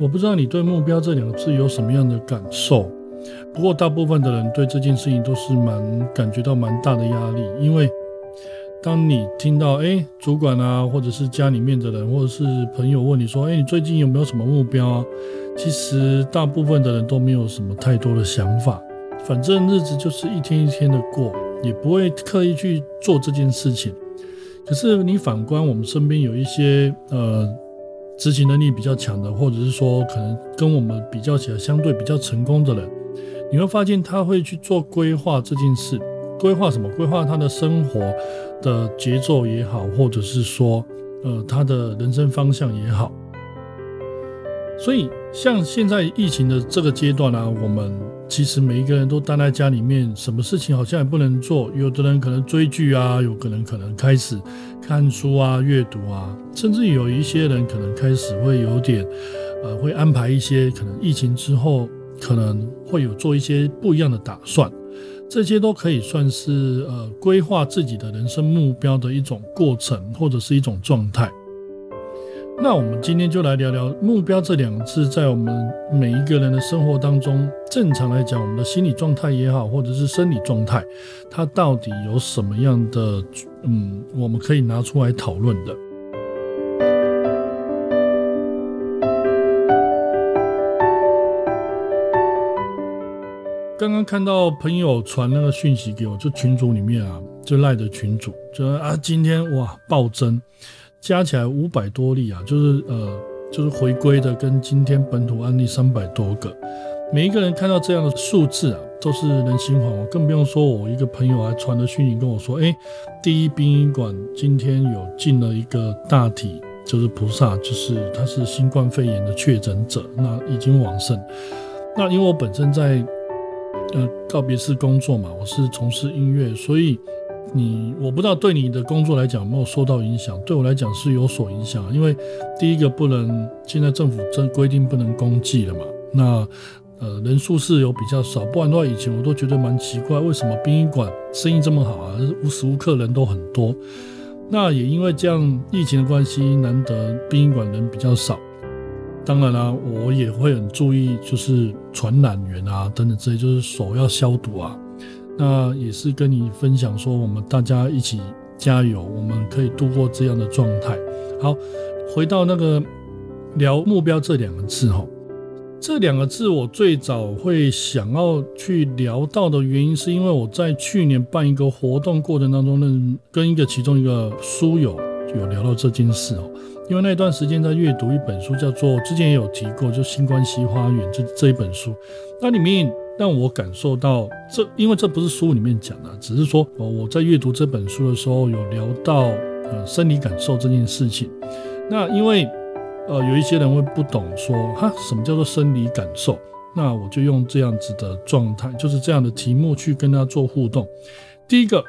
我不知道你对目标这两个字有什么样的感受。不过大部分的人对这件事情都是蛮感觉到蛮大的压力，因为当你听到哎，主管啊，或者是家里面的人，或者是朋友问你说，哎，你最近有没有什么目标啊？其实大部分的人都没有什么太多的想法，反正日子就是一天一天的过，也不会刻意去做这件事情。可是你反观我们身边有一些呃执行能力比较强的，或者是说可能跟我们比较起来相对比较成功的人，你会发现他会去做规划这件事，规划什么？规划他的生活的节奏也好，或者是说呃他的人生方向也好。所以，像现在疫情的这个阶段呢，我们其实每一个人都待在家里面，什么事情好像也不能做。有的人可能追剧啊，有可能可能开始看书啊、阅读啊，甚至有一些人可能开始会有点，呃，会安排一些可能疫情之后可能会有做一些不一样的打算。这些都可以算是呃规划自己的人生目标的一种过程，或者是一种状态。那我们今天就来聊聊“目标”这两个字，在我们每一个人的生活当中，正常来讲，我们的心理状态也好，或者是生理状态，它到底有什么样的嗯，我们可以拿出来讨论的。刚刚看到朋友传那个讯息给我，就群组里面啊，就赖的群主，就啊，今天哇暴增。加起来五百多例啊，就是呃，就是回归的跟今天本土案例三百多个，每一个人看到这样的数字啊，都是人心惶惶。更不用说我一个朋友还传了讯息跟我说，哎，第一殡仪馆今天有进了一个大体，就是菩萨，就是他是新冠肺炎的确诊者，那已经往生。那因为我本身在呃告别式工作嘛，我是从事音乐，所以。你我不知道对你的工作来讲有没有受到影响，对我来讲是有所影响，因为第一个不能，现在政府真规定不能公祭了嘛，那呃人数是有比较少，不然的话以前我都觉得蛮奇怪，为什么殡仪馆生意这么好啊，无时无刻人都很多，那也因为这样疫情的关系，难得殡仪馆人比较少，当然啦，我也会很注意，就是传染源啊等等这些，就是手要消毒啊。那也是跟你分享说，我们大家一起加油，我们可以度过这样的状态。好，回到那个聊目标这两个字哈，这两个字我最早会想要去聊到的原因，是因为我在去年办一个活动过程当中，呢，跟一个其中一个书友有聊到这件事哦。因为那段时间在阅读一本书，叫做之前也有提过，就《新关系花园》这这一本书，那里面。让我感受到这，因为这不是书里面讲的，只是说，哦，我在阅读这本书的时候有聊到，呃，生理感受这件事情。那因为，呃，有一些人会不懂说，哈，什么叫做生理感受？那我就用这样子的状态，就是这样的题目去跟他做互动。第一个，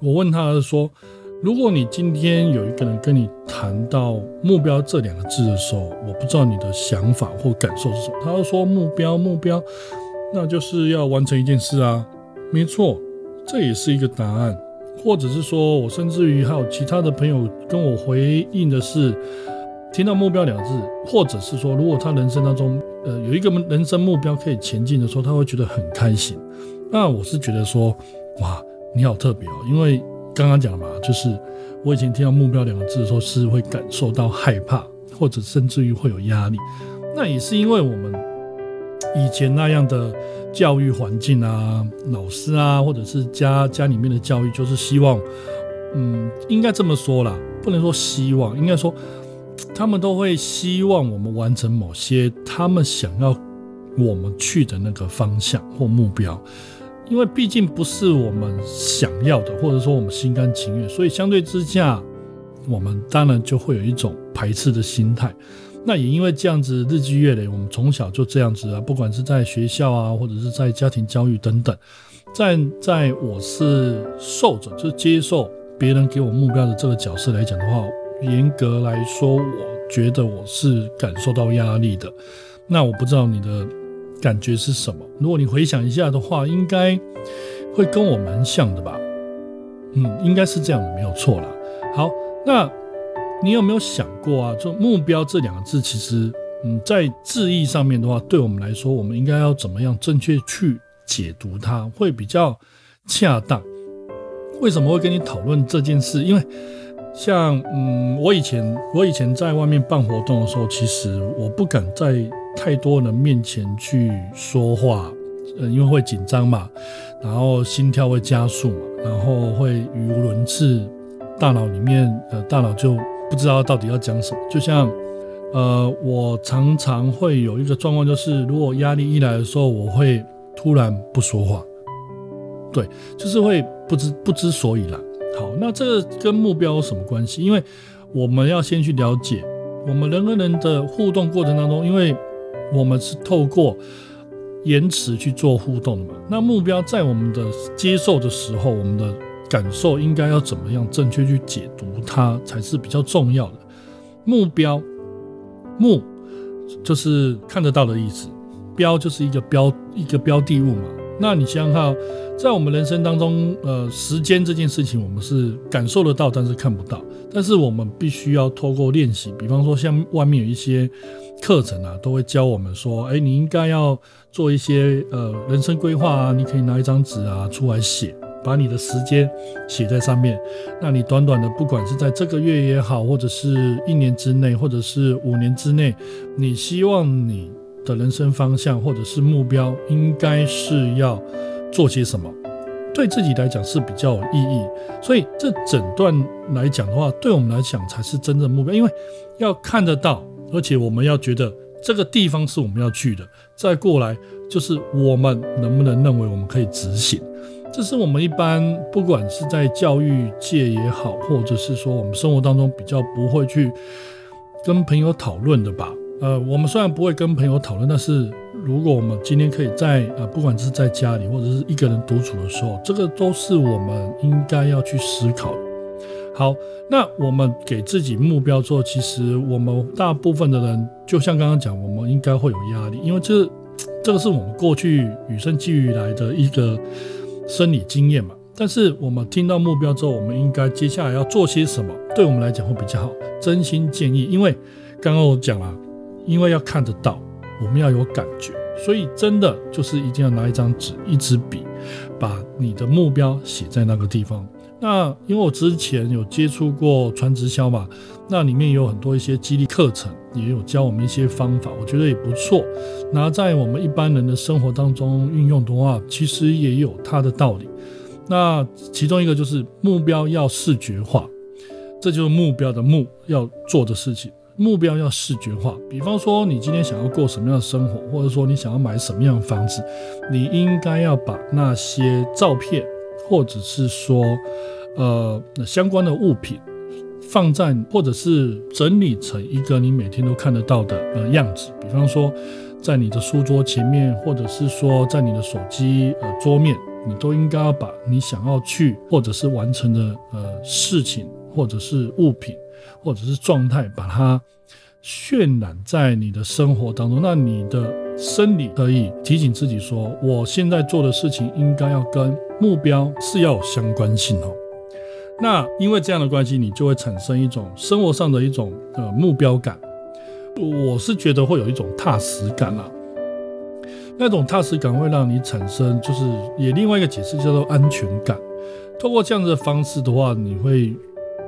我问他说，如果你今天有一个人跟你谈到目标这两个字的时候，我不知道你的想法或感受是什么。他就说目标，目标。那就是要完成一件事啊，没错，这也是一个答案。或者是说我甚至于还有其他的朋友跟我回应的是，听到目标两字，或者是说如果他人生当中呃有一个人生目标可以前进的时候，他会觉得很开心。那我是觉得说，哇，你好特别哦，因为刚刚讲嘛，就是我以前听到目标两个字的时候是会感受到害怕，或者甚至于会有压力。那也是因为我们。以前那样的教育环境啊，老师啊，或者是家家里面的教育，就是希望，嗯，应该这么说啦，不能说希望，应该说，他们都会希望我们完成某些他们想要我们去的那个方向或目标，因为毕竟不是我们想要的，或者说我们心甘情愿，所以相对之下，我们当然就会有一种排斥的心态。那也因为这样子日积月累，我们从小就这样子啊，不管是在学校啊，或者是在家庭教育等等，在在我是受者，就是接受别人给我目标的这个角色来讲的话，严格来说，我觉得我是感受到压力的。那我不知道你的感觉是什么？如果你回想一下的话，应该会跟我蛮像的吧？嗯，应该是这样，没有错啦。好，那。你有没有想过啊？就目标这两个字，其实嗯，在字义上面的话，对我们来说，我们应该要怎么样正确去解读它，会比较恰当。为什么会跟你讨论这件事？因为像嗯，我以前我以前在外面办活动的时候，其实我不敢在太多人面前去说话，呃，因为会紧张嘛，然后心跳会加速嘛，然后会语无伦次，大脑里面呃大脑就不知道到底要讲什么。就像呃，我常常会有一个状况，就是如果压力一来的时候，我会突然不说话，对，就是会不知不知所以然。好，那这个跟目标有什么关系？因为我们要先去了解，我们人跟人的互动过程当中，因为我们是透过延迟去做互动的嘛。那目标在我们的接受的时候，我们的感受应该要怎么样正确去解读它，才是比较重要的。目标，目就是看得到的意思，标就是一个标一个标的物嘛。那你想想看，在我们人生当中，呃，时间这件事情，我们是感受得到，但是看不到。但是我们必须要透过练习，比方说像外面有一些课程啊，都会教我们说，哎，你应该要做一些呃人生规划啊，你可以拿一张纸啊出来写，把你的时间写在上面。那你短短的，不管是在这个月也好，或者是一年之内，或者是五年之内，你希望你。的人生方向或者是目标，应该是要做些什么？对自己来讲是比较有意义。所以这整段来讲的话，对我们来讲才是真正目标，因为要看得到，而且我们要觉得这个地方是我们要去的。再过来就是我们能不能认为我们可以执行？这是我们一般不管是在教育界也好，或者是说我们生活当中比较不会去跟朋友讨论的吧。呃，我们虽然不会跟朋友讨论，但是如果我们今天可以在呃，不管是在家里或者是一个人独处的时候，这个都是我们应该要去思考。好，那我们给自己目标之后，其实我们大部分的人，就像刚刚讲，我们应该会有压力，因为这这个是我们过去与生俱来的一个生理经验嘛。但是我们听到目标之后，我们应该接下来要做些什么？对我们来讲会比较好。真心建议，因为刚刚我讲了。因为要看得到，我们要有感觉，所以真的就是一定要拿一张纸、一支笔，把你的目标写在那个地方。那因为我之前有接触过传直销嘛，那里面有很多一些激励课程，也有教我们一些方法，我觉得也不错。那在我们一般人的生活当中运用的话，其实也有它的道理。那其中一个就是目标要视觉化，这就是目标的目要做的事情。目标要视觉化，比方说你今天想要过什么样的生活，或者说你想要买什么样的房子，你应该要把那些照片，或者是说，呃，相关的物品放在，或者是整理成一个你每天都看得到的呃样子。比方说，在你的书桌前面，或者是说在你的手机呃桌面，你都应该要把你想要去或者是完成的呃事情，或者是物品。或者是状态，把它渲染在你的生活当中，那你的生理可以提醒自己说，我现在做的事情应该要跟目标是要有相关性哦。那因为这样的关系，你就会产生一种生活上的一种呃目标感。我是觉得会有一种踏实感啦，那种踏实感会让你产生，就是也另外一个解释叫做安全感。透过这样子的方式的话，你会。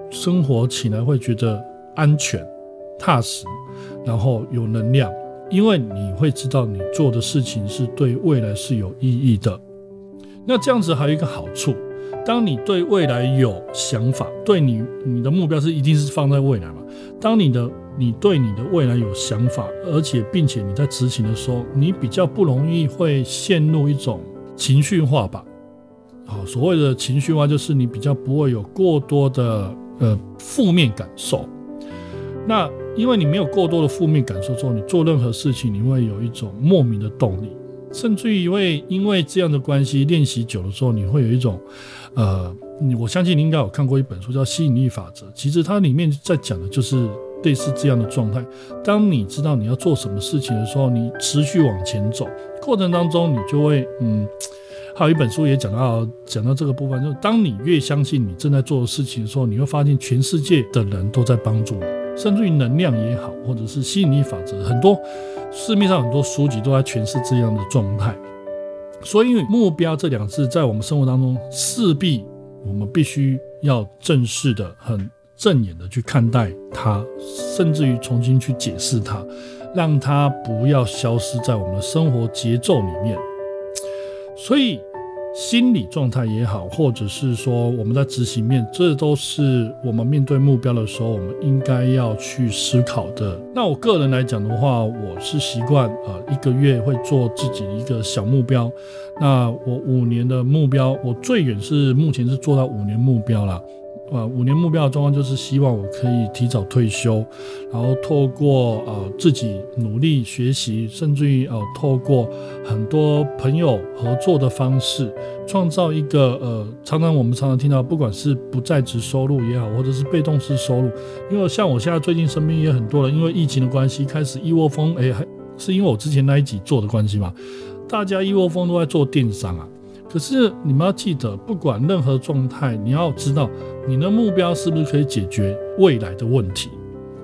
生活起来会觉得安全、踏实，然后有能量，因为你会知道你做的事情是对未来是有意义的。那这样子还有一个好处，当你对未来有想法，对你你的目标是一定是放在未来嘛？当你的你对你的未来有想法，而且并且你在执行的时候，你比较不容易会陷入一种情绪化吧？好，所谓的情绪化就是你比较不会有过多的。呃，负面感受。那因为你没有过多的负面感受之后，你做任何事情，你会有一种莫名的动力，甚至于会因为这样的关系练习久了之后，你会有一种，呃，我相信你应该有看过一本书叫《吸引力法则》，其实它里面在讲的就是类似这样的状态。当你知道你要做什么事情的时候，你持续往前走，过程当中你就会，嗯。还有一本书也讲到讲到这个部分，就是当你越相信你正在做的事情的时候，你会发现全世界的人都在帮助你。甚至于能量也好，或者是吸引力法则，很多市面上很多书籍都在诠释这样的状态。所以，目标这两个字在我们生活当中，势必我们必须要正式的、很正眼的去看待它，甚至于重新去解释它，让它不要消失在我们的生活节奏里面。所以。心理状态也好，或者是说我们在执行面，这都是我们面对目标的时候，我们应该要去思考的。那我个人来讲的话，我是习惯啊，一个月会做自己一个小目标。那我五年的目标，我最远是目前是做到五年目标了。呃，五年目标的状况就是希望我可以提早退休，然后透过呃自己努力学习，甚至于呃透过很多朋友合作的方式，创造一个呃，常常我们常常听到，不管是不在职收入也好，或者是被动式收入，因为像我现在最近身边也很多人，因为疫情的关系开始一窝蜂，哎，还是因为我之前那一集做的关系嘛，大家一窝蜂都在做电商啊。可是你们要记得，不管任何状态，你要知道你的目标是不是可以解决未来的问题。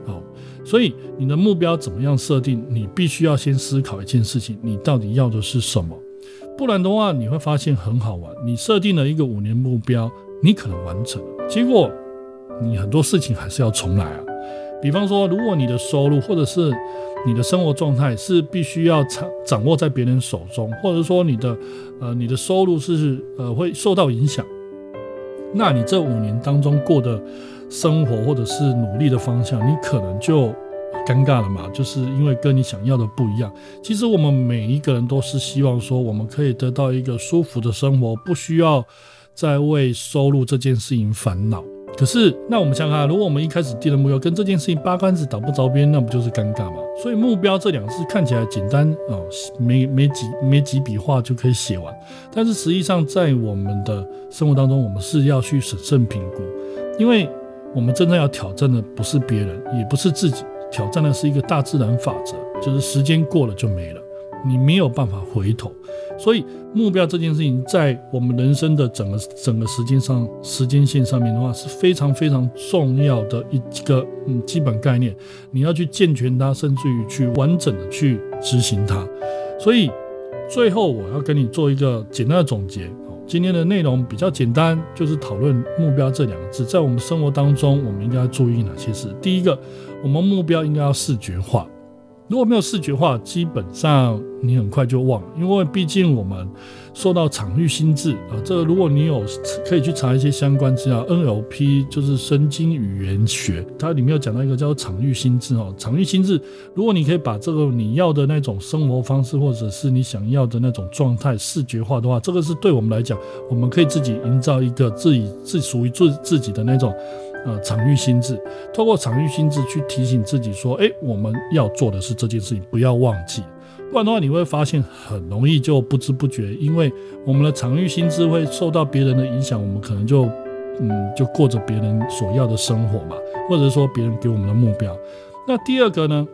好，所以你的目标怎么样设定，你必须要先思考一件事情：你到底要的是什么？不然的话，你会发现很好玩。你设定了一个五年目标，你可能完成，结果你很多事情还是要重来啊。比方说，如果你的收入或者是你的生活状态是必须要掌掌握在别人手中，或者说你的呃你的收入是呃会受到影响，那你这五年当中过的生活或者是努力的方向，你可能就尴尬了嘛？就是因为跟你想要的不一样。其实我们每一个人都是希望说，我们可以得到一个舒服的生活，不需要再为收入这件事情烦恼。可是，那我们想想看，如果我们一开始定的目标跟这件事情八竿子打不着边，那不就是尴尬吗？所以目标这两个字看起来简单哦，没没几没几笔画就可以写完，但是实际上在我们的生活当中，我们是要去审慎评估，因为我们真正要挑战的不是别人，也不是自己，挑战的是一个大自然法则，就是时间过了就没了，你没有办法回头。所以目标这件事情，在我们人生的整个整个时间上时间线上面的话，是非常非常重要的一个嗯基本概念。你要去健全它，甚至于去完整的去执行它。所以最后我要跟你做一个简单的总结。今天的内容比较简单，就是讨论目标这两个字，在我们生活当中，我们应该注意哪些事？第一个，我们目标应该要视觉化。如果没有视觉化，基本上你很快就忘了，因为毕竟我们受到场域心智啊。这个如果你有可以去查一些相关资料，NLP 就是神经语言学，它里面有讲到一个叫做场域心智哦。场域心智，如果你可以把这个你要的那种生活方式，或者是你想要的那种状态视觉化的话，这个是对我们来讲，我们可以自己营造一个自己自属于自自己的那种。呃，场域心智，透过场域心智去提醒自己说，哎，我们要做的是这件事情，不要忘记。不然的话，你会发现很容易就不知不觉，因为我们的场域心智会受到别人的影响，我们可能就，嗯，就过着别人所要的生活嘛，或者说别人给我们的目标。那第二个呢，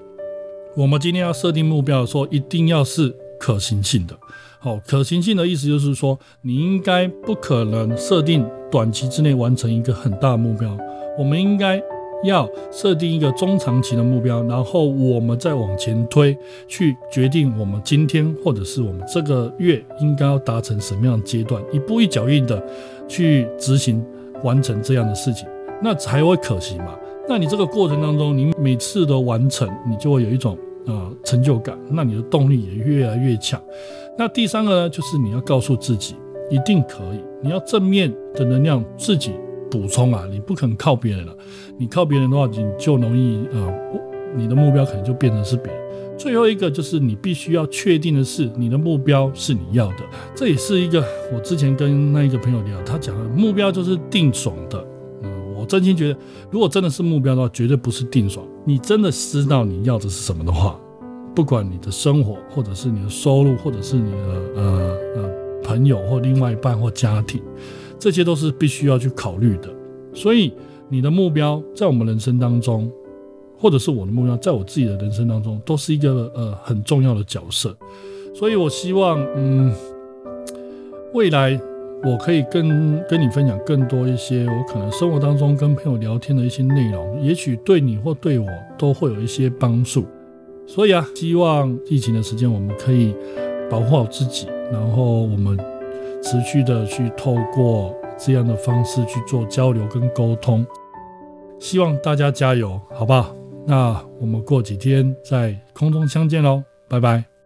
我们今天要设定目标的时候，一定要是可行性的。好，可行性的意思就是说，你应该不可能设定短期之内完成一个很大的目标。我们应该要设定一个中长期的目标，然后我们再往前推，去决定我们今天或者是我们这个月应该要达成什么样的阶段，一步一脚印的去执行完成这样的事情，那才会可行嘛。那你这个过程当中，你每次的完成，你就会有一种呃成就感，那你的动力也越来越强。那第三个呢，就是你要告诉自己一定可以，你要正面的能量自己。补充啊，你不可能靠别人了。你靠别人的话，你就容易呃，你的目标可能就变成是别人。最后一个就是你必须要确定的是，你的目标是你要的。这也是一个我之前跟那一个朋友聊，他讲的目标就是定爽的。嗯，我真心觉得，如果真的是目标的话，绝对不是定爽。你真的知道你要的是什么的话，不管你的生活，或者是你的收入，或者是你的呃呃朋友或另外一半或家庭。这些都是必须要去考虑的，所以你的目标在我们人生当中，或者是我的目标，在我自己的人生当中，都是一个呃很重要的角色。所以我希望，嗯，未来我可以跟跟你分享更多一些我可能生活当中跟朋友聊天的一些内容，也许对你或对我都会有一些帮助。所以啊，希望疫情的时间我们可以保护好自己，然后我们持续的去透过这样的方式去做交流跟沟通。希望大家加油，好吧？那我们过几天在空中相见喽，拜拜。